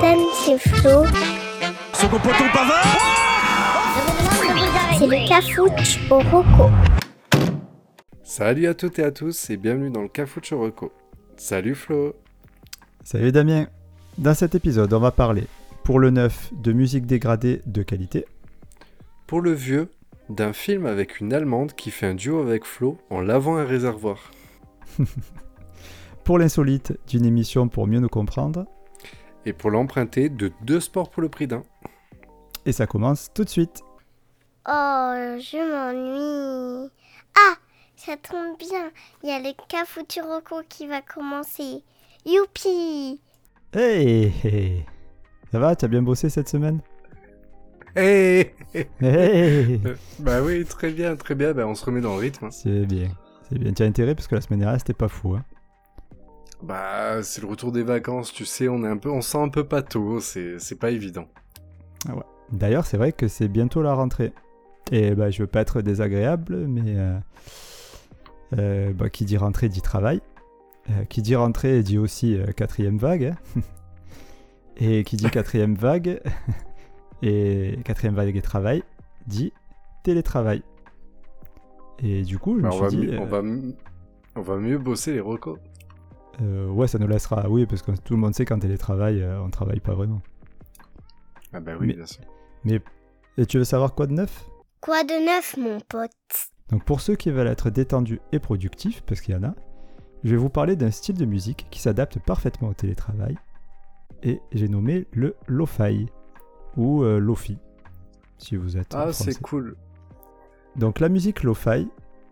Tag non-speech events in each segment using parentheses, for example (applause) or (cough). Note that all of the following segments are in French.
c'est Flo. Pavard C'est le cafouche au roco. Salut à toutes et à tous et bienvenue dans le Cafucho Reco. Salut Flo Salut Damien Dans cet épisode, on va parler, pour le neuf, de musique dégradée de qualité, Pour le vieux, d'un film avec une Allemande qui fait un duo avec Flo en lavant un réservoir. (laughs) pour l'insolite, d'une émission pour mieux nous comprendre, Et pour l'emprunter, de deux sports pour le prix d'un. et ça commence tout de suite. Oh, je m'ennuie. Ah, ça tombe bien. Il y a le roco qui va commencer. Youpi Hey, hey. Ça va, t'as bien bossé cette semaine? Hey Hey (laughs) Bah oui, très bien, très bien, bah on se remet dans le rythme. hein. C'est bien, c'est bien. Tu as intérêt parce que la semaine dernière c'était pas fou. Hein. Bah c'est le retour des vacances, tu sais, on est un peu, on sent un peu pâteau, c'est c'est pas évident. D'ailleurs, c'est vrai que c'est bientôt la rentrée. Et bah, je veux pas être désagréable, mais euh, euh, bah, qui dit rentrée dit travail. Euh, qui dit rentrée dit aussi quatrième vague. hein. (laughs) et qui dit quatrième (laughs) vague (laughs) et quatrième vague et travail dit télétravail. Et du coup, je Bah, me on, suis va dit, on, va, m- on va mieux bosser les recos. Euh, ouais, ça nous laissera. Oui, parce que tout le monde sait qu'en télétravail, euh, on travaille pas vraiment. Ah bah oui, Mais- bien sûr. Et tu veux savoir quoi de neuf? Quoi de neuf, mon pote? Donc pour ceux qui veulent être détendus et productifs, parce qu'il y en a, je vais vous parler d'un style de musique qui s'adapte parfaitement au télétravail, et j'ai nommé le lo-fi, ou euh, lofi, si vous êtes Ah français. c'est cool. Donc la musique lo-fi,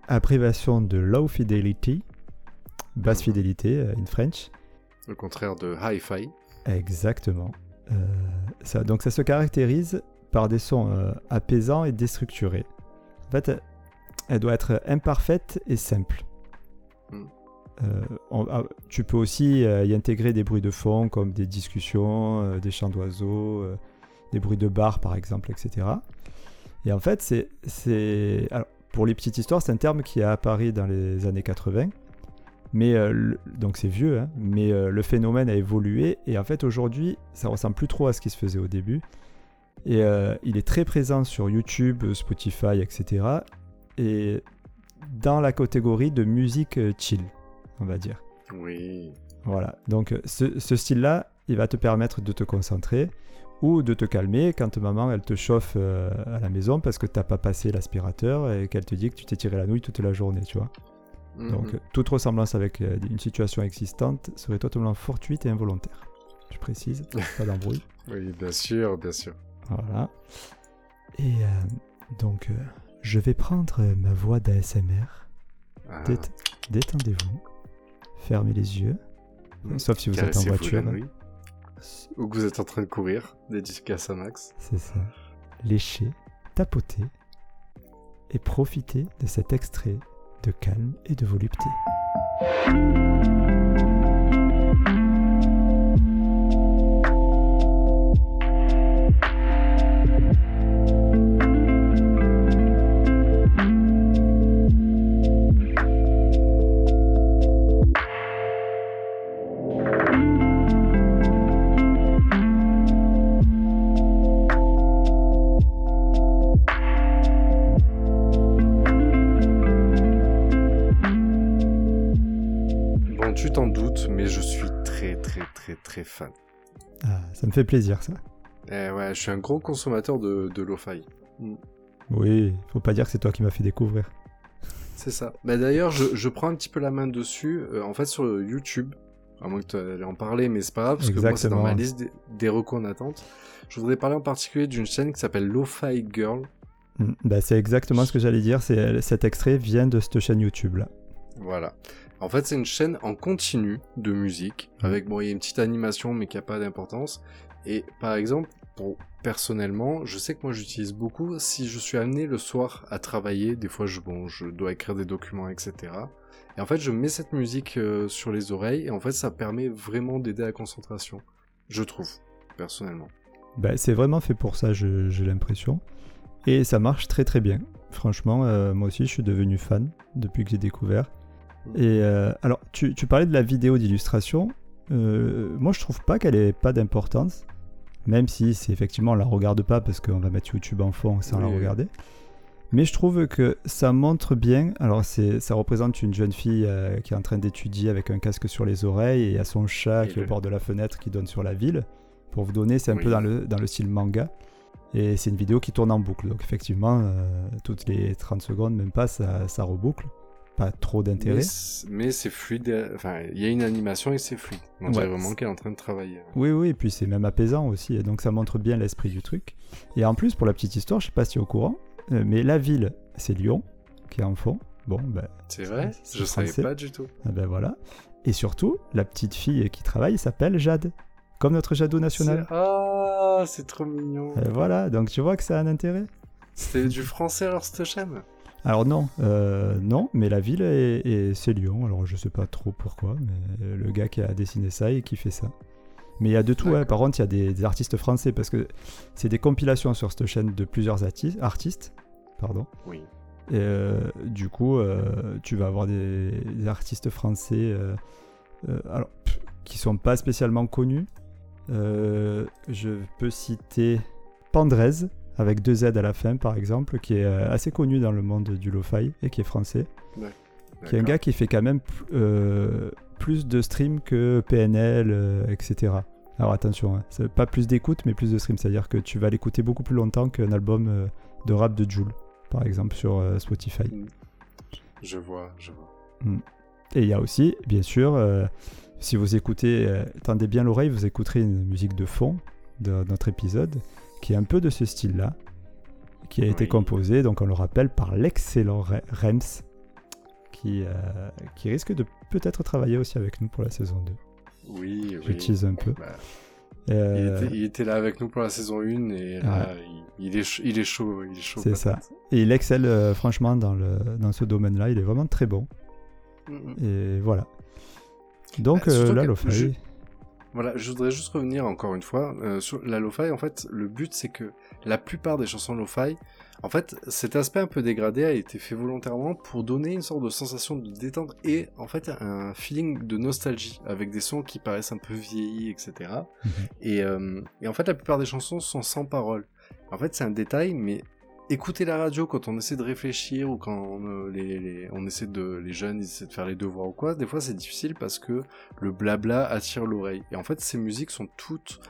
abréviation de low fidelity, basse fidélité euh, in French, Le contraire de hi-fi. exactement. Euh, ça, donc ça se caractérise par des sons euh, apaisants et déstructurés. En fait, elle- doit être imparfaite et simple. Mm. Euh, on- ah, tu peux aussi y intégrer des bruits de fond comme des discussions, des chants d'oiseaux, des bruits de bar par exemple, etc. Et en fait, c'est, pour les petites histoires, c'est un terme qui a apparu dans les années 80. Mais euh, le- donc c'est vieux, hein, mais euh, le phénomène a évolué et en fait aujourd'hui ça ressemble plus trop à ce qui se faisait au début. Et euh, il est très présent sur YouTube, Spotify, etc. Et dans la catégorie de musique chill, on va dire. Oui. Voilà, donc ce, ce style-là, il va te permettre de te concentrer ou de te calmer quand maman elle te chauffe à la maison parce que t'as pas passé l'aspirateur et qu'elle te dit que tu t'es tiré la nouille toute la journée, tu vois. Donc Mhm. euh, toute ressemblance avec euh, une situation existante serait totalement fortuite et involontaire. Je précise, (laughs) pas d'embrouille. Oui, bien sûr, bien sûr. Voilà. Et euh, donc, euh, je vais prendre ma voix d'ASMR. Ah, Dét- Détendez-vous. Fermez les yeux. mm. Sauf si vous êtes en voiture. Ou que vous êtes en train de courir, dédicace à Max. C'est ça. Léchez, tapotez et profitez de cet extrait de calme et de volupté. Très fan. Ah, ça me fait plaisir ça. Eh ouais, je suis un gros consommateur de, de lo-fi. Oui, faut pas dire que c'est toi qui m'as fait découvrir. C'est ça. Bah d'ailleurs, je, je prends un petit peu la main dessus. euh, en fait, sur YouTube, à moins que tu allais en parler, mais c'est pas grave, parce que moi, c'est dans ma liste des, des recos en attente. Je voudrais parler en particulier d'une chaîne qui s'appelle Lo-Fi Girl. Mm, Bah, c'est exactement ce que j'allais dire. C'est cet extrait vient de cette chaîne YouTube là. Voilà. En fait, c'est une chaîne en continu de musique, avec, bon, il y a une petite animation, mais qui a pas d'importance. Et par exemple, pour personnellement, je sais que moi j'utilise beaucoup si je suis amené le soir à travailler. Des fois, je, bon, je dois écrire des documents, etc. Et en fait, je mets cette musique euh, sur les oreilles, et en fait, ça permet vraiment d'aider à la concentration. Je trouve, personnellement. Bah, c'est vraiment fait pour ça, j'ai l'impression. Et ça marche très très bien. Franchement, euh, moi aussi, je suis devenu fan depuis que j'ai découvert. Et euh, alors, tu, tu parlais de la vidéo d'illustration. Euh, moi, je trouve pas qu'elle ait pas d'importance. Même si c'est effectivement, on la regarde pas parce qu'on va mettre YouTube en fond sans la oui. regarder. Mais je trouve que ça montre bien. Alors, c'est, ça représente une jeune fille euh, qui est en train d'étudier avec un casque sur les oreilles et a son chat Et qui est au bord de la fenêtre qui donne sur la ville. Pour vous donner, c'est un Oui. peu dans le, dans le style manga. Et c'est une vidéo qui tourne en boucle. Donc, effectivement, toutes les 30 secondes, même pas, ça, ça reboucle. Pas trop d'intérêt. Mais c'est fluide. euh, Enfin, il y a une animation et c'est fluide. On Ouais. dirait vraiment qu'elle est en train de travailler. Oui, oui, et puis c'est même apaisant aussi, et donc ça montre bien l'esprit du truc. Et en plus, pour la petite histoire, je sais pas si tu es au courant, euh, mais la ville, c'est Lyon, qui est en fond. Bon, ben, C'est vrai? Je savais français. pas du tout. ah ben voilà. Et surtout, la petite fille qui travaille s'appelle Jade, comme notre Jadot national. Ah, c'est trop mignon. Et voilà, donc tu vois que ça a un intérêt. C'était du français alors cette chaîne? Alors non, euh, non, mais la ville est, est- c'est Lyon. Alors je sais pas trop pourquoi, mais le gars qui a dessiné ça et qui fait ça. Mais il y a de tout. Par contre, il y a des, des artistes français parce que c'est des compilations sur cette chaîne de plusieurs arti- artistes. Pardon. Oui. Et euh, du coup, euh, tu vas avoir des, des artistes français alors, pff, qui sont pas spécialement connus. Je peux citer Pandrez, avec deux Z à la fin, par exemple, qui est euh, assez connu dans le monde du lo-fi et qui est français. Qui est un gars qui fait quand même euh, plus de streams que PNL, euh, etc. Alors attention, hein, pas plus d'écoute, mais plus de streams. C'est-à-dire que tu vas l'écouter beaucoup plus longtemps qu'un album euh, de rap de Joule, par exemple, sur euh, Spotify. Je vois, je vois. Et il y a aussi, bien sûr, euh, si vous écoutez, euh, tendez bien l'oreille, vous écouterez une musique de fond de notre épisode qui est un peu de ce style-là, qui a été Oui. composée, donc on le rappelle, par l'excellent Re- Rems, qui, euh, qui risque de peut-être travailler aussi avec nous pour la saison 2. Oui, Je oui. tease un peu. Bah, il, Euh, était, il était là avec nous pour la saison 1 et là, il, il est, ch- il est chaud. Il est chaud C'est ça. Et il excelle euh, franchement dans, le, dans ce domaine-là, il est vraiment très bon. Mhm. Et voilà. Donc Bah, surtout là, je- Voilà, je voudrais juste revenir encore une fois euh, sur la lo-fi. En fait, le but c'est que la plupart des chansons lo-fi, en fait, cet aspect un peu dégradé a été fait volontairement pour donner une sorte de sensation de détente et en fait un feeling de nostalgie avec des sons qui paraissent un peu vieillis, etc. Mhm. et, euh, et en fait, la plupart des chansons sont sans parole. En fait, c'est un détail, mais écouter la radio quand on essaie de réfléchir ou quand on, euh, les, les- on essaie de les jeunes ils essaient de faire les devoirs ou quoi, des fois c'est difficile parce que le blabla attire l'oreille. Et en fait, ces musiques sont toutes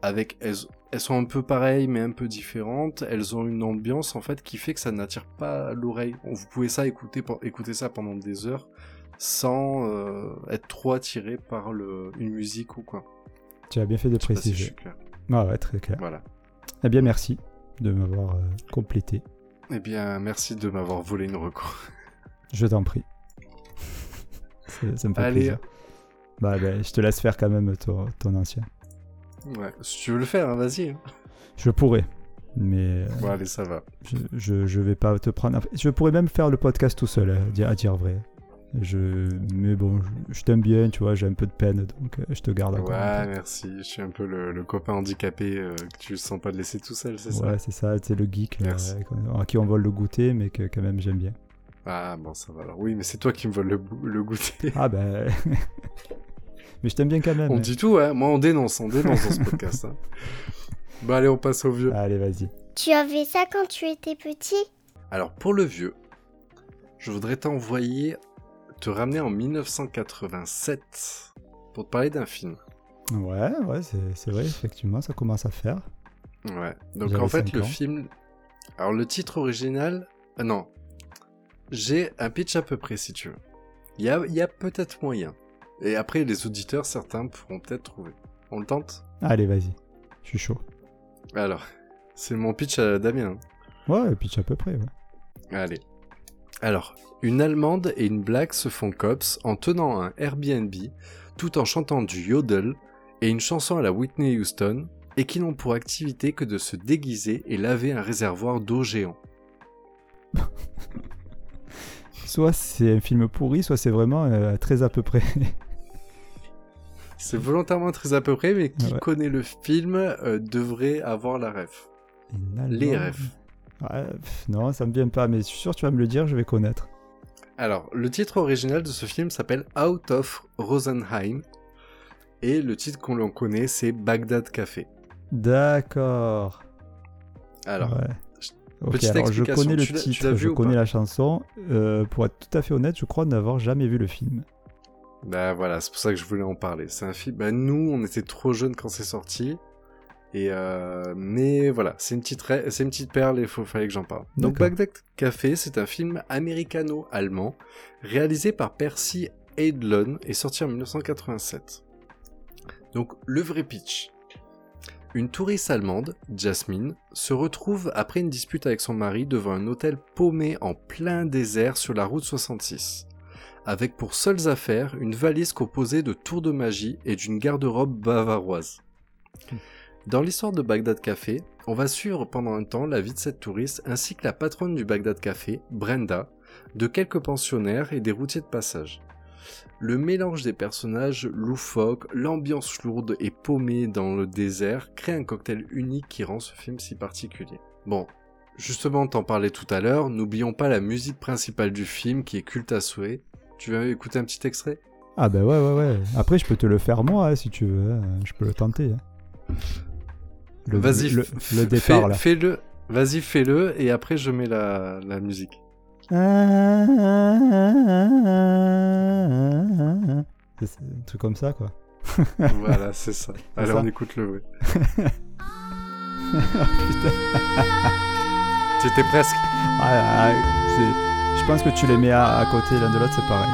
avec elles, elles sont un peu pareilles mais un peu différentes. Elles ont une ambiance en fait qui fait que ça n'attire pas l'oreille. Vous pouvez ça écouter écouter ça pendant des heures sans euh, être trop attiré par le, une musique ou quoi. tu as bien fait de si je préciser. suis clair. Ah ouais, très clair. Voilà. Eh bien, merci de m'avoir euh, complété. Eh bien, merci de m'avoir volé une recours. (laughs) Je t'en prie. (laughs) Ça- ça me fait Allez. plaisir. Bah, bah, je te laisse faire quand même ton, ton ancien. Ouais, si tu veux le faire, hein, vas-y. hein. Je pourrais, mais euh, Bon, allez, ça va. je, je, je vais pas te prendre. Je pourrais même faire le podcast tout seul, à dire, à dire vrai. Je, mais bon, je, je t'aime bien, tu vois, j'ai un peu de peine, donc euh, je te garde encore. un Ouais, merci. Je suis un peu le, le copain handicapé euh, que tu sens pas de laisser tout seul, c'est ça? Ouais, c'est ça, c'est le geek là, euh, à qui on vole le goûter, mais que quand même j'aime bien. Ah, bon, ça va alors. Oui, mais c'est toi qui me voles le, le goûter. Ah ben. (laughs) mais je t'aime bien quand même. on hein. dit tout, ouais. Moi, on dénonce, on dénonce dans ce podcast. Hein. (laughs) Bah, allez, on passe au vieux. Allez, vas-y. Tu avais ça quand tu étais petit? Alors, pour le vieux, je voudrais t'envoyer, te ramener en 1987 pour te parler d'un film. Ouais, ouais, c'est vrai, effectivement, ça commence à faire. Ouais. Donc en fait, le ans. film. Alors le titre original. Ah non. J'ai un pitch à peu près si tu veux. Il y a, y a peut-être moyen. Et après, les auditeurs, certains pourront peut-être trouver. On le tente? Allez, vas-y. Je suis chaud. Alors, c'est mon pitch à Damien. Ouais, puis à peu près, ouais. Allez. Alors, une Allemande et une Black se font cops en tenant un Airbnb tout en chantant du yodel et une chanson à la Whitney Houston et qui n'ont pour activité que de se déguiser et laver un réservoir d'eau géant. (laughs) Soit c'est un film pourri, soit c'est vraiment euh, très à peu près. C'est volontairement très à peu près, mais qui Ouais. connaît le film euh, devrait avoir la ref. Les refs. Ouais, pff, non, ça me vient pas, mais je suis sûr que tu vas me le dire, je vais connaître. Alors, le titre original de ce film s'appelle Out of Rosenheim. Et le titre qu'on l'on connaît, c'est Bagdad Café. D'accord. Alors, Ouais. Alors je connais le titre, je connais la chanson. Euh, pour être tout à fait honnête, je crois n'avoir jamais vu le film. bah voilà, c'est pour ça que je voulais en parler. C'est un film. Bah nous, on était trop jeunes quand c'est sorti. Et euh, mais voilà, c'est une petite, ré- c'est une petite perle et il fallait que j'en parle. Donc. Bagdad Café, c'est un film américano-allemand réalisé par Percy Eidlon et sorti en 1987. Donc le vrai pitch. Une touriste allemande, Jasmine, se retrouve après une dispute avec son mari devant un hôtel paumé en plein désert sur la route 66, avec pour seules affaires une valise composée de tours de magie et d'une garde-robe bavaroise. Dans l'histoire de Bagdad Café, on va suivre pendant un temps la vie de cette touriste ainsi que la patronne du Bagdad Café, Brenda, de quelques pensionnaires et des routiers de passage. Le mélange des personnages loufoques, l'ambiance lourde et paumée dans le désert crée un cocktail unique qui rend ce film si particulier. Bon, justement, t'en parlais tout à l'heure, n'oublions pas la musique principale du film qui est culte à souhait. Tu veux écouter un petit extrait? Ah bah ouais, ouais, ouais. Après, je peux te le faire moi, hein, si tu veux. hein. Je peux le tenter. hein. Le, Vas-y, le, le départ, fais- là. Fais-le, vas-y, fais-le, et après je mets la, la musique. C'est un truc comme ça, quoi. (laughs) voilà, c'est ça. Allez, ça on écoute le ouais. (laughs) Putain. (laughs) C'était presque. Ah, ah, c'est- je pense que tu les mets à, à côté l'un de l'autre, c'est pareil.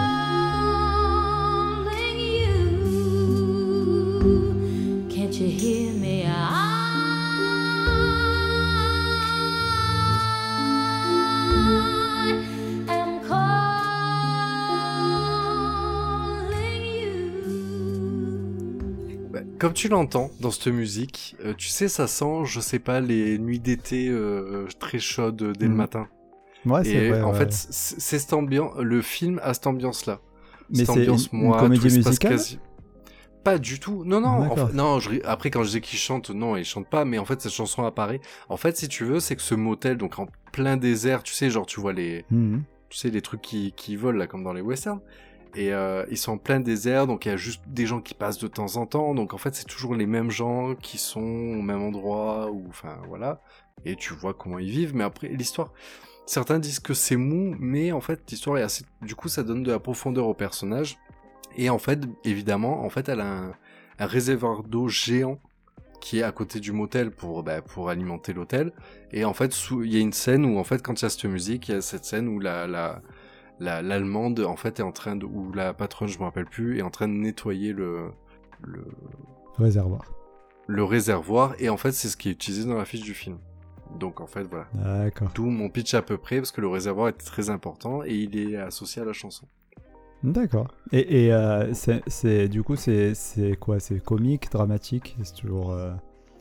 Comme tu l'entends dans cette musique, euh, tu sais, ça sent, je sais pas, les nuits d'été euh, très chaudes dès le Mhm. matin. Ouais, c'est vrai. en ouais. fait, c'est cette ambiance, le film a cette ambiance-là. mais c'est une, ambiance une comédie musicale quasi- Pas du tout. Non, non. en D'accord. fait- non. Je, après, quand je dis qu'il chante, non, il chante pas. Mais en fait, cette chanson apparaît. En fait, si tu veux, c'est que ce motel, donc en plein désert, tu sais, genre, tu vois les, Mhm. tu sais, les trucs qui, qui volent là, comme dans les westerns. Et euh, ils sont en plein désert, donc il y a juste des gens qui passent de temps en temps. Donc en fait, c'est toujours les mêmes gens qui sont au même endroit, ou enfin voilà. Et tu vois comment ils vivent. Mais après, l'histoire, certains disent que c'est mou, mais en fait, l'histoire est assez. Du coup, ça donne de la profondeur au personnage. Et en fait, évidemment, en fait, elle a un, réservoir d'eau géant qui est à côté du motel pour bah, pour alimenter l'hôtel. Et en fait, il y a une scène où en fait, quand il y a cette musique, il y a cette scène où la la la- l'allemande en fait est en train de ou la patronne, je me rappelle plus, est en train de nettoyer le le, Réservoir. le réservoir. Et en fait, c'est ce qui est utilisé dans la fiche du film. Donc en fait, voilà. D'accord. D'où mon pitch à peu près parce que le réservoir est très important et il est associé à la chanson. D'accord. Et, et euh, c'est, c'est- du coup, c'est, c'est quoi? C'est comique, dramatique? C'est toujours. euh,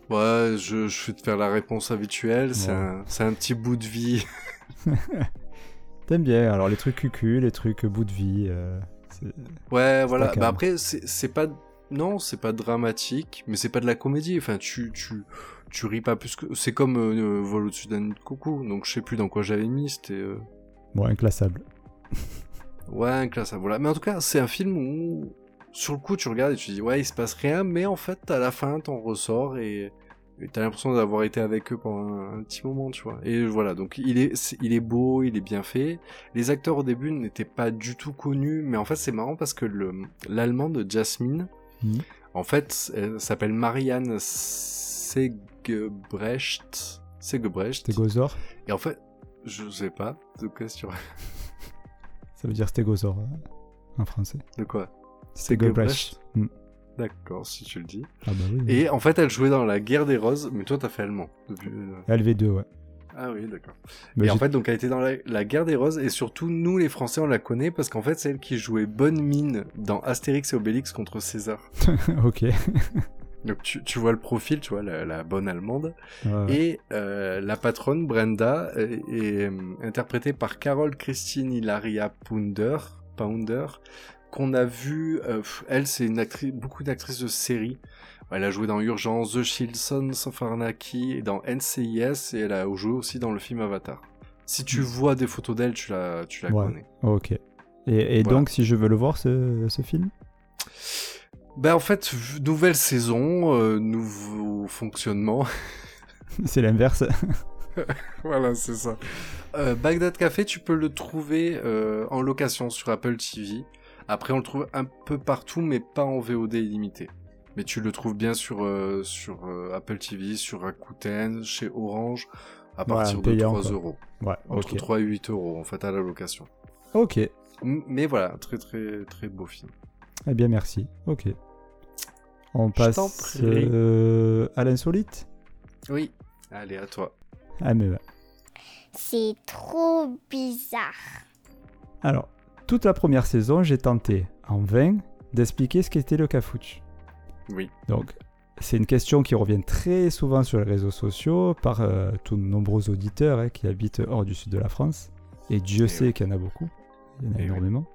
Ouais, je, je vais te faire la réponse habituelle. C'est Ouais. un, c'est un petit bout de vie. (laughs) T'aimes bien Alors, les trucs cucu, les trucs bout de vie. euh, Ouais, voilà. Bah après, c'est pas, non, c'est pas dramatique, mais c'est pas de la comédie. Enfin, tu, tu, tu ris pas plus que. C'est comme euh, Vol au-dessus d'un de coucou. Donc je sais plus dans quoi j'avais mis. C'était. euh, Bon, inclassable. Ouais, un classe. Voilà. Mais en tout cas, c'est un film où, sur le coup, tu regardes et tu dis, ouais, il se passe rien, mais en fait, à la fin, t'en ressors et t'as l'impression d'avoir été avec eux pendant un, un petit moment, tu vois. Et voilà, donc il est, il est beau, il est bien fait. Les acteurs au début n'étaient pas du tout connus, mais en fait, c'est marrant parce que le, l'allemand de Jasmine, Mhm. en fait, elle s'appelle Marianne Segebrecht. Segebrecht. Stégosaure Et en fait, je sais pas de quoi sur, Ça veut dire stégosaure hein, en français. de quoi? Stégebrecht. Mm. D'accord, si tu le dis. Ah bah oui. Et en fait, elle jouait dans la guerre des roses, mais toi, t'as fait allemand. depuis- euh, LV2, ouais. Ah oui, d'accord. Bah, et en fait, donc, elle était dans la, la guerre des roses, et surtout, nous, les Français, on la connaît parce qu'en fait, c'est elle qui jouait Bonne Mine dans Astérix et Obélix contre César. (laughs) ok. Donc, tu, tu vois le profil, tu vois, la, la bonne allemande. Et euh, la patronne, Brenda, est, est, euh, interprétée par Carole Christine Hilaria Pounder, Pounder qu'on a vu. euh, elle, c'est une actrice, beaucoup d'actrices de séries. Elle a joué dans Urgence, The of Anarchy et dans NCIS et elle a joué aussi dans le film Avatar. Si tu vois des photos d'elle, tu la, tu la. Ouais. connais. Ok. Et, et Voilà. donc, si je veux le voir, ce, ce film? Ben en fait, nouvelle saison, euh, nouveau, au fonctionnement. (laughs) C'est l'inverse. voilà, c'est ça. Euh, Bagdad Café, tu peux le trouver euh, en location sur Apple TV. Après, on le trouve un peu partout, mais pas en VOD illimité. Mais tu le trouves bien sur, euh, sur euh, Apple TV, sur Rakuten, chez Orange, à Ouais, partir de payant, 3 quoi. euros. Ouais, Entre ok. 3 et 8 euros, en fait, à la location. Ok. M- Mais voilà, très très très beau film. Eh bien, merci. Ok. On passe euh, à l'insolite Oui. Allez, à toi. Ah, mais. C'est trop bizarre. Alors, toute la première saison, j'ai tenté, en vain, d'expliquer ce qu'était le cafouche. Oui. Donc, c'est une question qui revient très souvent sur les réseaux sociaux par euh, tous nos nombreux auditeurs hein, qui habitent hors du sud de la France. Et Dieu Eh sait oui. qu'il y en a beaucoup. Il y en a Eh oui. énormément.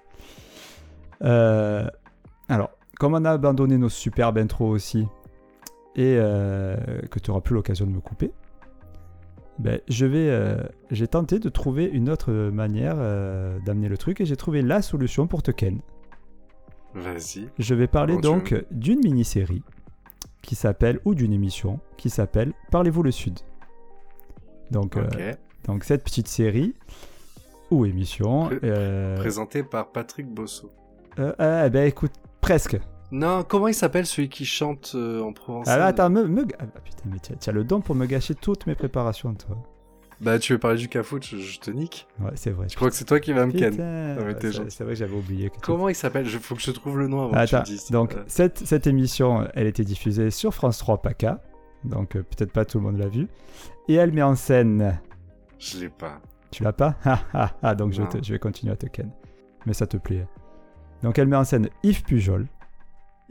Euh, alors, comme on a abandonné nos superbes intros aussi, et euh, que tu n'auras plus l'occasion de me couper, ben, je vais, euh, j'ai tenté de trouver une autre manière euh, d'amener le truc et j'ai trouvé la solution pour te ken. Vas-y. Je vais parler donc d'une mini-série qui s'appelle, ou d'une émission qui s'appelle Parlez-vous le Sud. Donc, euh, donc cette petite série ou émission. Pré- euh, Présenté par Patrick Bosso. euh, ben écoute, presque. Non, comment il s'appelle celui qui chante euh, en provençal? Ah, attends, me, me- ah, putain, mais tu as le don pour me gâcher toutes mes préparations, toi. Bah, tu veux parler du cafouche, je, je te nique. Ouais, c'est vrai. Je crois que c'est toi qui vas me ken. Ah, c'est vrai que j'avais oublié. que Comment il s'appelle? Il faut que je trouve le nom avant que tu Attends, le dises. donc Euh, cette, cette émission, elle était diffusée sur France 3 PACA, donc euh, peut-être pas tout le monde l'a vue, et elle met en scène, je l'ai pas. tu l'as pas? Ah ah ah, donc je, te- je vais continuer à te ken, mais ça te plaît. Donc elle met en scène Yves Pujol,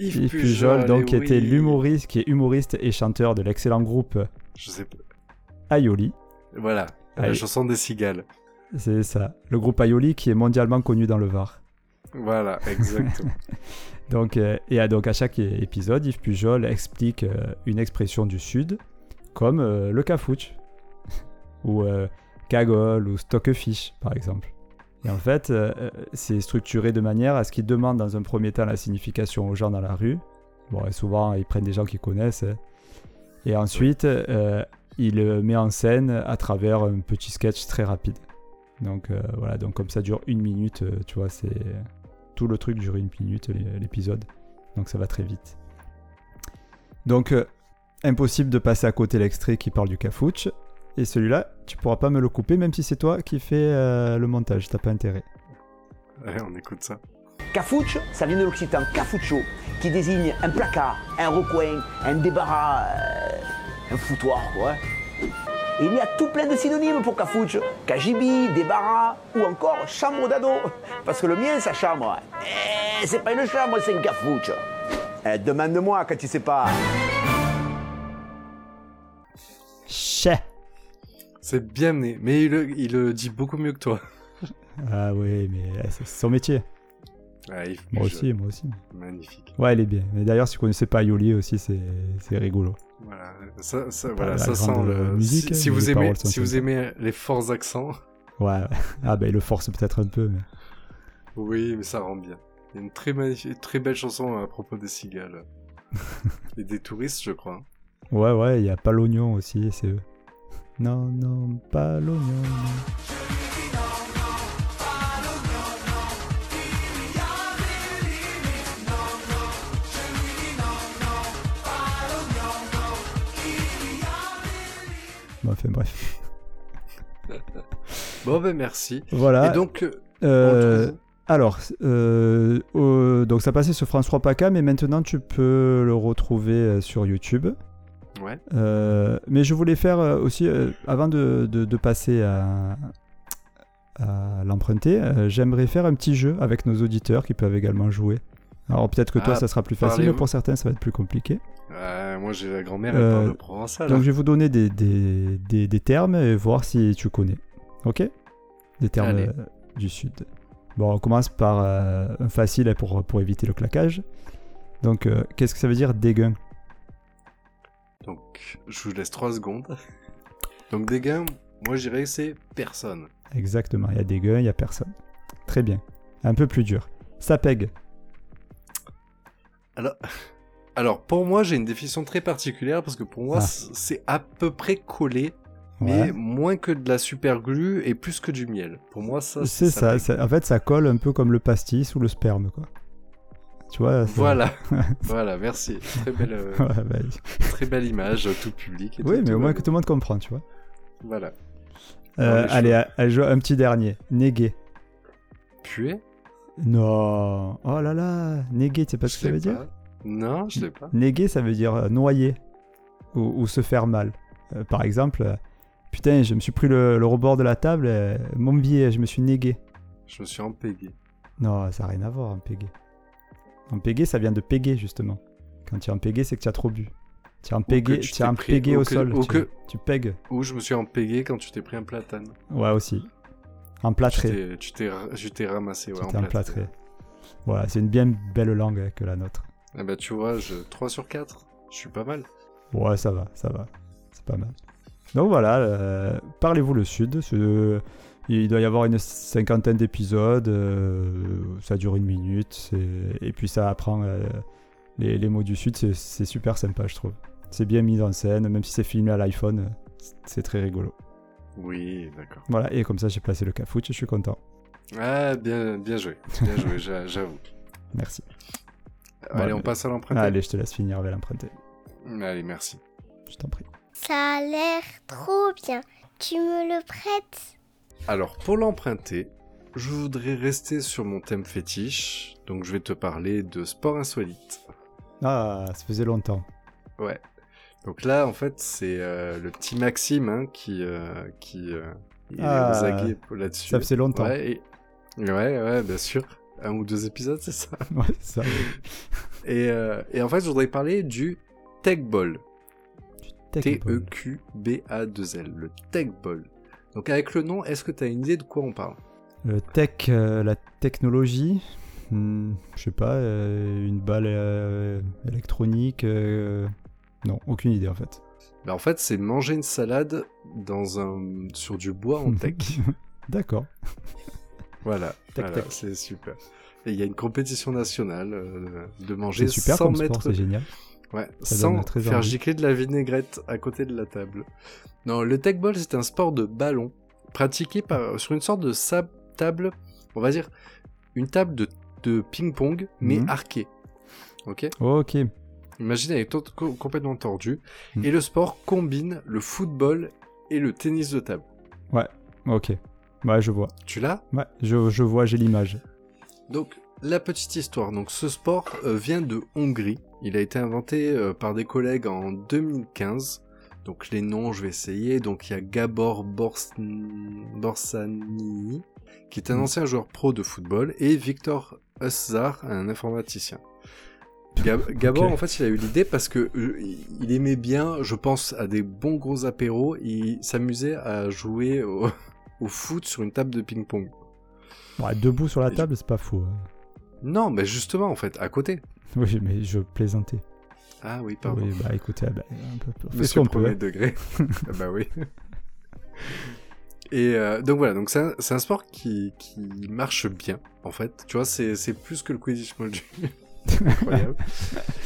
Yves, Yves Pujol, donc eh qui était l'humoriste, qui est humoriste et chanteur de l'excellent groupe Je sais pas. Aioli, Voilà, la chanson des cigales. c'est ça, le groupe Aioli qui est mondialement connu dans le Var. Voilà, exactement. (laughs) Donc, euh, et donc à chaque épisode, Yves Pujol explique euh, une expression du Sud, comme euh, le cafouche, (laughs) ou cagole, ou stockfish, par exemple. Et en fait, euh, euh, c'est structuré de manière à ce qu'il demande dans un premier temps la signification aux gens dans la rue. Bon, et souvent, ils prennent des gens qu'ils connaissent. hein. Et ensuite, euh, il euh, met en scène à travers un petit sketch très rapide. Donc voilà, donc comme ça dure une minute, tu vois, c'est tout le truc dure une minute l'é- l'épisode, donc ça va très vite. Donc impossible de passer à côté l'extrait qui parle du cafouche, et celui-là, tu pourras pas me le couper même si c'est toi qui fais euh, le montage, t'as pas intérêt. Ouais, on écoute ça. Cafouche, ça vient de l'occitan cafucho, qui désigne un placard, un recoin, un débarras, euh, un foutoir, quoi. Et il y a tout plein de synonymes pour cafouche. Cagibi, débarras ou encore chambre d'ado. Parce que le mien, sa chambre, eh, c'est pas une chambre, c'est une cafouche. Eh, Demande-moi quand tu sais pas. C'est bien mené, mais il le, il le dit beaucoup mieux que toi. Ah oui, mais euh, c'est son métier. Ah, Moi aussi, moi aussi. Magnifique. Ouais, elle est bien. Mais d'ailleurs, si vous connaissez pas Yoli aussi, c'est rigolo. Voilà, ça, ça, Pas voilà, la ça sent le. musique, si, si mais vous aimez, si vous aimez les forts accents, Ouais, ah bah il le force peut-être un peu, mais... oui, mais ça rend bien. Il y a une très magnifique, très belle chanson à propos des cigales (laughs) et des touristes, je crois. Ouais, ouais, il y a pas l'oignon aussi, c'est eux. Non, non, pas l'oignon. non. Bon, enfin bref. (laughs) Bon ben merci. Voilà. Et donc, euh, Euh, alors, euh, euh, donc ça passait sur France 3 PACA, mais maintenant tu peux le retrouver euh, sur YouTube. Ouais, Euh, mais je voulais faire euh, aussi, euh, avant de, de- de passer à, à l'emprunter, euh, j'aimerais faire un petit jeu avec nos auditeurs qui peuvent également jouer. Alors peut-être que toi Ah, ça sera plus facile, mais pour certains ça va être plus compliqué. Moi j'ai la grand-mère, elle parle provençal. Donc hein. je vais vous donner des, des, des- des termes et voir si tu connais. Ok? Des termes Allez. du sud. Bon, on commence par un facile pour, pour éviter le claquage. Donc, qu'est-ce que ça veut dire déguin Donc je vous laisse 3 secondes. Donc gars, moi je dirais c'est personne. Exactement, il y a déguin, il y a personne. Très bien. Un peu plus dur. Sapeg. Alors, Alors, pour moi, j'ai une définition très particulière parce que pour moi, Ah. c'est à peu près collé, mais Ouais. moins que de la super glue et plus que du miel. Pour moi, ça, C'est ça, ça- en fait ça colle un peu comme le pastis ou le sperme quoi. Tu vois c'est- Voilà, (laughs) voilà, merci. Très belle, euh, Ouais, bah, très belle image, tout public. et oui, tout, mais tout au moins que tout le monde comprend, tu vois. Voilà. Euh, allez, à- un petit dernier. Néguer. Puer Non. Oh là là. Néguer, tu sais pas ce que ça veut dire. Non, je sais pas. Néguer, ça veut dire euh, noyer ou, ou se faire mal. Euh, par exemple, putain, je me suis pris le, le rebord de la table, mon billet, je me suis négué. Je me suis empégué. Non, ça n'a rien à voir, un Un pégué, ça vient de péguer, justement. Quand tu es en pégué, c'est que tu as trop bu. Tu es en pégué, tu tu es en t'es pris- pégué ou au que- sol. ou tu, que- tu pègues. Ou je me suis empégué quand tu t'es pris un platane. Ouais, aussi. Tu Emplâtré. t'es- Tu t'es ra- t'es ramassé, ouais, Tu t'es emplâtré. emplâtré. Voilà, c'est une bien belle langue euh, que la nôtre. Ah bah tu vois, je... 3 sur 4. Je suis pas mal. Ouais, ça va, ça va. C'est pas mal. Donc voilà, euh, parlez-vous le Sud. Il doit y avoir une cinquantaine d'épisodes. euh, ça dure une minute. Et puis ça apprend euh, les, les mots du Sud. c'est- super sympa, je trouve. C'est bien mis en scène, même si c'est filmé à l'iPhone. C'est très rigolo. Oui, d'accord. Voilà, et comme ça j'ai placé le cafouche, je suis content. Ah, bien, bien joué. Bien joué, j'a- (laughs) j'avoue. Merci. Allez, Bon, on passe à l'emprunter. Allez, je te laisse finir avec l'emprunter. Allez, merci. Je t'en prie. Ça a l'air trop bien. Tu me le prêtes? Alors, pour l'emprunter, je voudrais rester sur mon thème fétiche. Donc, je vais te parler de sport insolite. Ah, ça faisait longtemps. Ouais. Donc là, en fait, c'est euh, le petit Maxime hein, qui, euh, qui euh, est Ah, pour- là-dessus. Ça faisait longtemps. Ouais, et- ouais, ouais, bien sûr. Un ou deux épisodes, c'est ça. (laughs) Ouais, ça. Et, euh, et en fait, je voudrais parler du Tech Ball. Tech E Ball. T-E-Q-B-A-2-L. Le Tech Ball. Donc avec le nom, est-ce que tu as une idée de quoi on parle? Le tech, euh, la technologie, hmm, je sais pas, euh, une balle euh, électronique, non, aucune idée en fait. ben, En fait, c'est manger une salade dans un... sur du bois en tech. (laughs) D'accord. voilà, Tech, voilà, c'est super. Et il y a une compétition nationale de manger super 100 comme mètres sport, c'est génial. Ouais, Ça sans faire envie. gicler de la vinaigrette à côté de la table. Non, le tech ball, c'est un sport de ballon pratiqué par, sur une sorte de sab- table, on va dire une table de, de ping-pong, mais Mhm. arquée. Ok? Ok. Imagine, elle est complètement tordue. Mhm. Et le sport combine le football et le tennis de table. Ok. Ouais, je vois. Tu l'as? Ouais, je, je vois, j'ai l'image. Donc, la petite histoire. Donc, ce sport euh, vient de Hongrie. Il a été inventé euh, par des collègues en 2015. Donc, les noms, je vais essayer. Donc, il y a Gabor Bors... Borsanini, qui est un Mm. ancien joueur pro de football, et Victor Huszar, un informaticien. Gab- Gabor, en fait, il a eu l'idée parce que euh, il aimait bien, je pense, à des bons gros apéros. Il s'amusait à jouer au, (laughs) au foot sur une table de ping-pong. Ouais, debout sur la table, c'est pas fou. hein. Non, mais justement, en fait, à côté. (laughs) Oui, mais je plaisantais. Ah oui, pardon. Oui, bah écoutez, ah bah, on peut- on fait ce Monsieur qu'on peut. hein. degré. (laughs) ah bah oui. Et euh, donc voilà, donc c'est un, un sport qui, qui marche bien, en fait. Tu vois, c'est c'est plus que le Quidditch moldu. (laughs) Incroyable.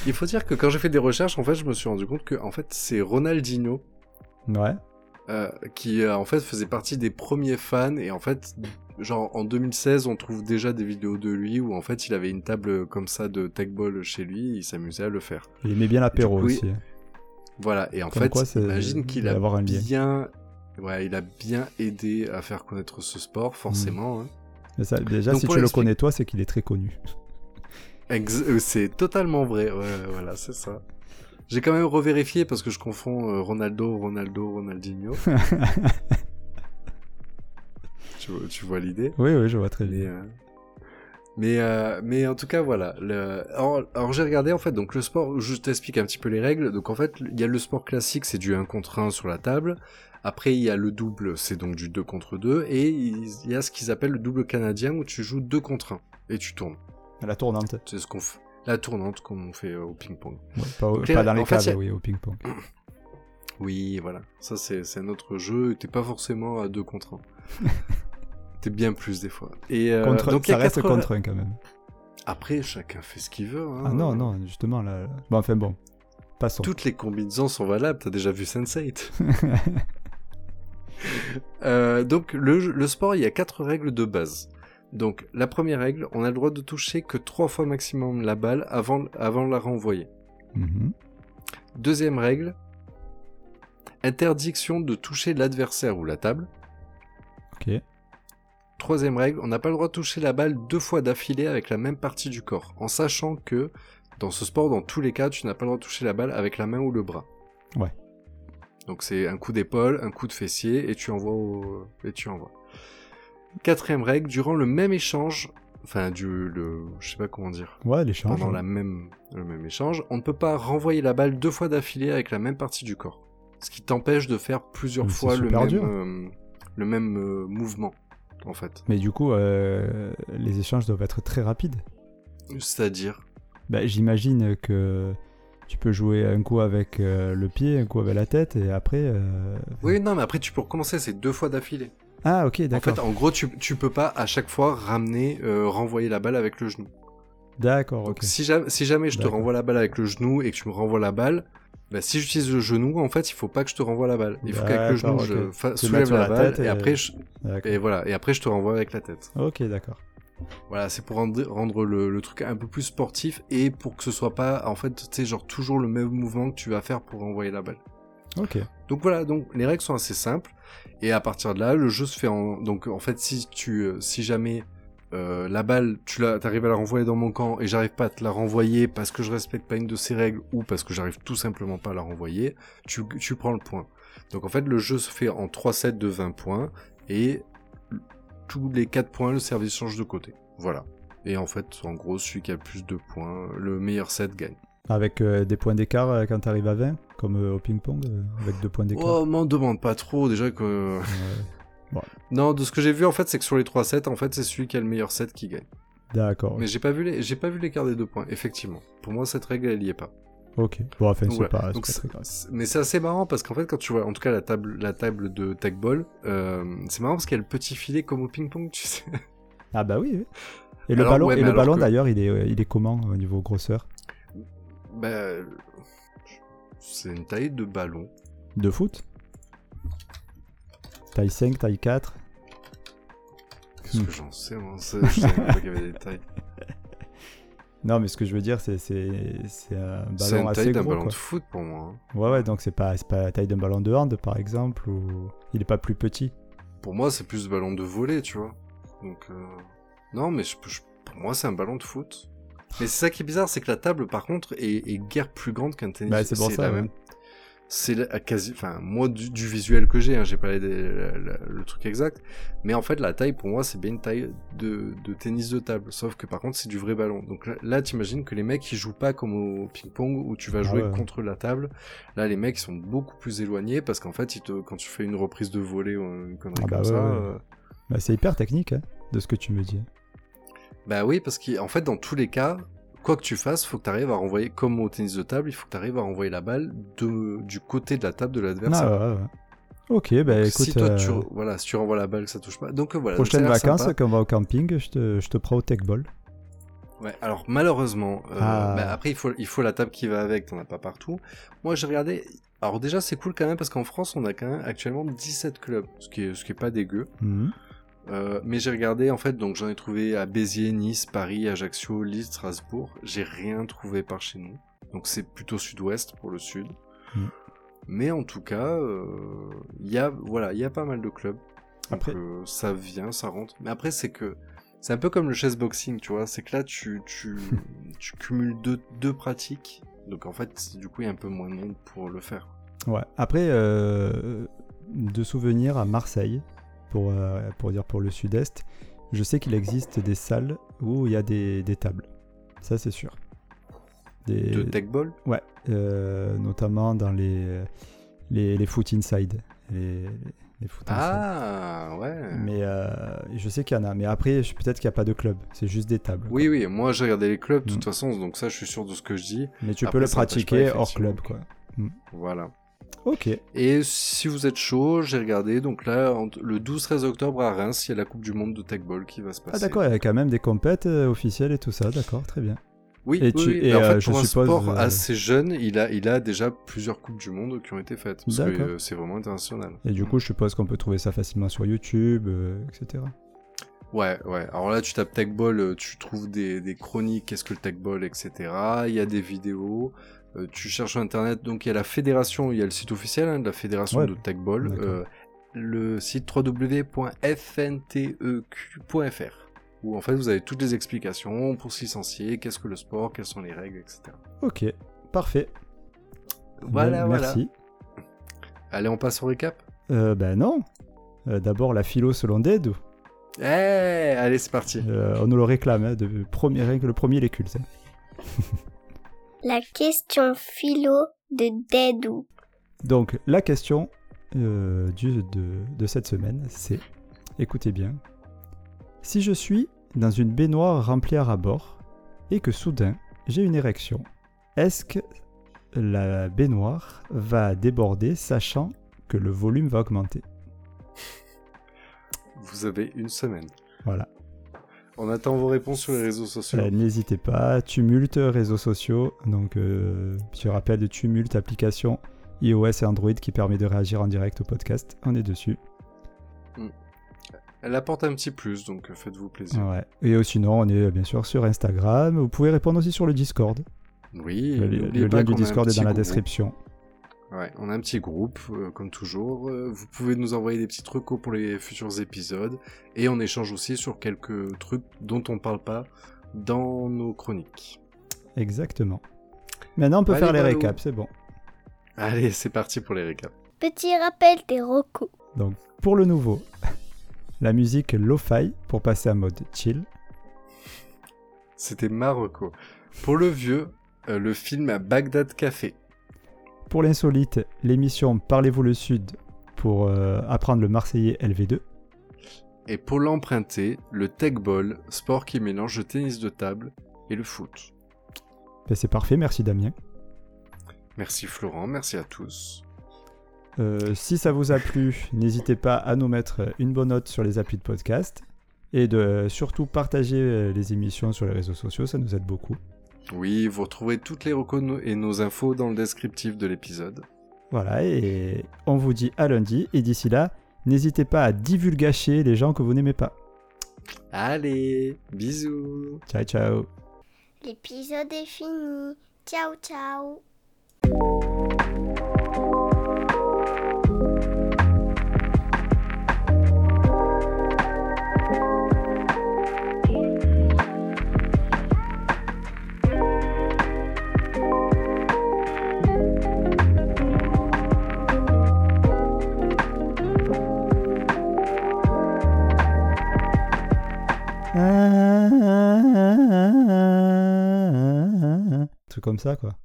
Il faut dire que quand j'ai fait des recherches, en fait, je me suis rendu compte que en fait, c'est Ronaldinho Ouais. euh, qui euh, en fait faisait partie des premiers fans et en fait genre en 2016 on trouve déjà des vidéos de lui où en fait il avait une table comme ça de tech ball chez lui et il s'amusait à le faire. Il aimait bien l'apéro aussi. hein. Voilà, et en Comme fait, quoi, imagine il qu'il a avoir un bien, ouais, il a bien aidé à faire connaître ce sport, forcément. hein. Mais ça, déjà, Donc, si tu le connais toi, c'est qu'il est très connu. Euh, c'est totalement vrai, ouais, voilà, c'est ça. J'ai quand même revérifié parce que je confonds euh, Ronaldo, Ronaldo, Ronaldinho. (laughs) tu, vois- tu vois l'idée oui, oui, je vois très bien. euh, mais, euh, mais en tout cas, voilà. Le... Alors, alors, j'ai regardé, en fait, donc le sport, je t'explique un petit peu les règles. Donc en fait, il y a le sport classique, c'est du 1 contre 1 sur la table. Après, il y a le double, c'est donc du 2 contre 2. Et il y a ce qu'ils appellent le double canadien où tu joues 2 contre 1 et tu tournes. La tournante. C'est ce qu'on fait. La tournante, comme on fait euh, au ping-pong. Ouais, pas, au- Donc, pas là, dans les fait, caves, a- oui, au ping-pong. Oui, voilà. Ça, c'est c'est un autre jeu. T'es pas forcément à 2 contre 1. (laughs) T'es bien plus des fois. Et, euh, Contre, donc, ça reste quatre- contre un quand même. Après, chacun fait ce qu'il veut. hein. Ah non, non, justement, là. Bon, enfin bon. Passons. Toutes les combinaisons sont valables, t'as déjà vu Sense8. (laughs) Euh, donc, le, le sport, il y a quatre règles de base. Donc, la première règle, on a le droit de toucher que trois fois maximum la balle avant, avant de la renvoyer. Mhm. Deuxième règle, interdiction de toucher l'adversaire ou la table. Ok. Troisième règle, on n'a pas le droit de toucher la balle deux fois d'affilée avec la même partie du corps, en sachant que dans ce sport, dans tous les cas, tu n'as pas le droit de toucher la balle avec la main ou le bras. Ouais. Donc c'est un coup d'épaule, un coup de fessier, et tu envoies au... et tu envoies. Quatrième règle, durant le même échange, enfin du le, je sais pas comment dire, Ouais, l'échange. pendant la même le même échange, on ne peut pas renvoyer la balle deux fois d'affilée avec la même partie du corps, ce qui t'empêche de faire plusieurs fois le même euh, le même euh, mouvement, en fait. Mais du coup, euh, les échanges doivent être très rapides. C'est-à-dire, Bah, J'imagine que tu peux jouer un coup avec euh, le pied, un coup avec la tête, et après. euh, oui, non, mais après tu peux recommencer, c'est deux fois d'affilée. Ah, ok, En d'accord. fait, en gros, tu, tu peux pas à chaque fois ramener, euh, renvoyer la balle avec le genou. D'accord, ok. si, jamais, si jamais je te renvoie la balle avec le genou et que tu me renvoies la balle, bah, si j'utilise le genou, en fait, il faut pas que je te renvoie la balle. Il faut qu'avec le genou, je fa- soulève la, la balle et, et- après, je, et voilà, et après je te renvoie avec la tête. Ok, d'accord. Voilà, c'est pour rendre, rendre le, le truc un peu plus sportif et pour que ce soit pas, en fait, tu sais, genre toujours le même mouvement que tu vas faire pour renvoyer la balle. Ok. Donc voilà, donc les règles sont assez simples et à partir de là, le jeu se fait en donc en fait si tu euh, si jamais euh, la balle tu la t'arrives à la renvoyer dans mon camp et j'arrive pas à te la renvoyer parce que je respecte pas une de ces règles ou parce que j'arrive tout simplement pas à la renvoyer, tu tu prends le point. Donc en fait, le jeu se fait en 3 sets de 20 points et tous les 4 points le service change de côté. Voilà. Et en fait, en gros, celui qui a le plus de points, le meilleur set gagne. Avec euh, des points d'écart euh, quand tu arrives à 20, comme euh, au ping-pong, avec deux points d'écart. Oh, m'en demande pas trop déjà que. Non, de ce que j'ai vu en fait, c'est que sur les 3 sets, en fait, c'est celui qui a le meilleur set qui gagne. D'accord. Mais j'ai pas vu les, j'ai pas vu l'écart des deux points, effectivement. Pour moi, cette règle, elle y est pas. Ok. Bon, enfin, c'est voilà. pas, Donc pas grave. mais c'est assez marrant parce qu'en fait, quand tu vois, en tout cas, la table, la table de tech ball, euh, c'est marrant parce qu'il y a le petit filet comme au ping-pong, tu sais. Ah bah oui, oui. Et le ballon, ouais, et le ballon que- d'ailleurs, il est, euh, il est comment au niveau grosseur? Bah, c'est une taille de ballon. De foot? Taille 5, taille 4 Qu'est-ce Hmm. que j'en sais, moi c'est- Je savais pas qu'il y avait des tailles. (laughs) Non, mais ce que je veux dire, c'est c'est c'est un C'est ballon assez taille d'un gros. ballon quoi. de foot pour moi. hein. Ouais, ouais, donc c'est pas, c'est pas la taille d'un ballon de hand, par exemple, ou il est pas plus petit. Pour moi, c'est plus ballon de volet, tu vois. Donc, euh, non, mais je, je- pour moi, c'est un ballon de foot. Mais c'est ça qui est bizarre, c'est que la table, par contre, est, est guère plus grande qu'un tennis. Bah, c'est pour ça, la ouais. même. C'est quasi, enfin, moi du, du visuel que j'ai, hein, j'ai pas le truc exact, mais en fait la taille pour moi c'est bien une taille de, de tennis de table, sauf que par contre c'est du vrai ballon. Donc là, t'imagines que les mecs ils jouent pas comme au ping-pong où tu vas Ah jouer ouais. contre la table. Là les mecs ils sont beaucoup plus éloignés parce qu'en fait ils te, quand tu fais une reprise de volée ou une connerie Ah bah comme ouais, ça, ouais. euh, Bah, c'est hyper technique, hein, de ce que tu me dis. Bah oui, parce qu'en fait, dans tous les cas, quoi que tu fasses, faut que tu arrives à renvoyer, comme au tennis de table, il faut que tu arrives à renvoyer la balle de, du côté de la table de l'adversaire. Ah, ouais, ouais. Ok, bah écoute, si toi, tu, euh, voilà, si tu renvoies la balle, ça touche pas. Donc euh, voilà. donc l'air vacances, quand on va au camping, je te, je te prends au tech ball. Ouais, alors malheureusement, euh, Ah. bah, après il faut, il faut la table qui va avec, t'en as pas partout. Moi j'ai regardé, alors déjà c'est cool quand même parce qu'en France on a quand même actuellement 17 clubs, ce qui est, ce qui est pas dégueu. Mhm. Euh, mais j'ai regardé en fait, donc j'en ai trouvé à Béziers, Nice, Paris, Ajaccio, Lille, Strasbourg. J'ai rien trouvé par chez nous. Donc c'est plutôt sud-ouest pour le sud. Mm. Mais en tout cas, euh, il y a voilà, il y a pas mal de clubs. Donc, Après- euh, ça vient, ça rentre. Mais après c'est que c'est un peu comme le chess boxing, tu vois. C'est que là tu tu (laughs) tu cumules deux deux pratiques. Donc en fait, du coup, il y a un peu moins de monde pour le faire. Ouais. Après, euh, de souvenirs à Marseille, pour, euh, pour dire pour le sud-est, je sais qu'il existe des salles où il y a des, des tables. Ça, c'est sûr. Des, De tech ball. Ouais, euh, notamment dans les, les, les foot inside. Les, les foot inside. Ah ouais. Mais euh, je sais qu'il y en a. Mais après, peut-être qu'il n'y a pas de club. C'est juste des tables. Oui, oui, moi j'ai regardé les clubs de toute Mm. façon, donc ça je suis sûr de ce que je dis. Mais tu Après, peux le pratiquer hors club, quoi. Voilà. Ok. Et si vous êtes chaud, j'ai regardé, donc là, le 12-13 octobre à Reims, il y a la Coupe du Monde de Tech Ball qui va se passer. Ah d'accord, il y a quand même des compètes euh, officielles et tout ça, d'accord, très bien. Oui, Et tu- oui. et, en euh, fait, je pour un suppose, sport euh, assez jeune, il a, il a déjà plusieurs Coupes du Monde qui ont été faites. Parce que D'accord. c'est vraiment international. Et du coup, je suppose qu'on peut trouver ça facilement sur YouTube, euh, etc. Ouais, ouais. Alors là, tu tapes Tech Ball, tu trouves des, des chroniques, qu'est-ce que le Tech Ball, etc. Il y a des vidéos. Euh, tu cherches sur Internet, donc il y a la fédération, il y a le site officiel hein, de la fédération Ouais. de Tech Ball. D'accord. euh, le site www.fnteq.fr où en fait vous avez toutes les explications pour se licencier, qu'est-ce que le sport, quelles sont les règles, etc. Ok, parfait. Voilà, voilà. Merci. Allez, on passe au récap? Euh, ben non. Euh, D'abord la philo selon Dedo. Eh, allez, c'est parti. Euh, on nous le réclame, hein, de premier, le premier les cultes. hein. (laughs) La question philo de Dédou. Donc la question euh, du- de, de cette semaine, c'est, écoutez bien, si je suis dans une baignoire remplie à ras-bord et que soudain j'ai une érection, est-ce que la baignoire va déborder sachant que le volume va augmenter? Vous avez une semaine. Voilà. On attend vos réponses sur les réseaux sociaux. Euh, N'hésitez pas, Tumulte, réseaux sociaux, donc euh, petit rappel de Tumulte, application iOS et Android qui permet de réagir en direct au podcast, on est dessus. Elle apporte un petit plus, donc euh, faites-vous plaisir. Ouais. Et euh, sinon, on est euh, bien sûr sur Instagram. Vous pouvez répondre aussi sur le Discord. Oui, le lien du Discord est dans la groupe. Ouais, on a un petit groupe, euh, comme toujours. Euh, vous pouvez nous envoyer des petits trucs pour les futurs épisodes. Et on échange aussi sur quelques trucs dont on parle pas dans nos chroniques. Exactement. Maintenant, on peut Allez, faire les récaps, c'est bon. Allez, c'est parti pour les récaps. Petit rappel des recos. Donc, pour le nouveau, (laughs) la musique lo-fi pour passer en mode chill. C'était Marocco. Pour le vieux, euh, le film à Bagdad Café. Pour l'insolite, l'émission Parlez-vous le Sud pour euh, apprendre le Marseillais LV2. Et pour l'emprunter, le Tech Ball, sport qui mélange le tennis de table et le foot. Ben, c'est parfait, merci Damien. Merci Florent, merci à tous. Euh, si ça vous a plu, n'hésitez pas à nous mettre une bonne note sur les applis de podcast et de surtout partager euh, les émissions sur les réseaux sociaux, ça nous aide beaucoup. Oui, vous retrouverez toutes les recos et nos infos dans le descriptif de l'épisode. Voilà, et on vous dit à lundi, et d'ici là, n'hésitez pas à divulgacher les gens que vous n'aimez pas. Allez, bisous Ciao, ciao L'épisode est fini. Ciao, ciao. Truc comme ça, quoi.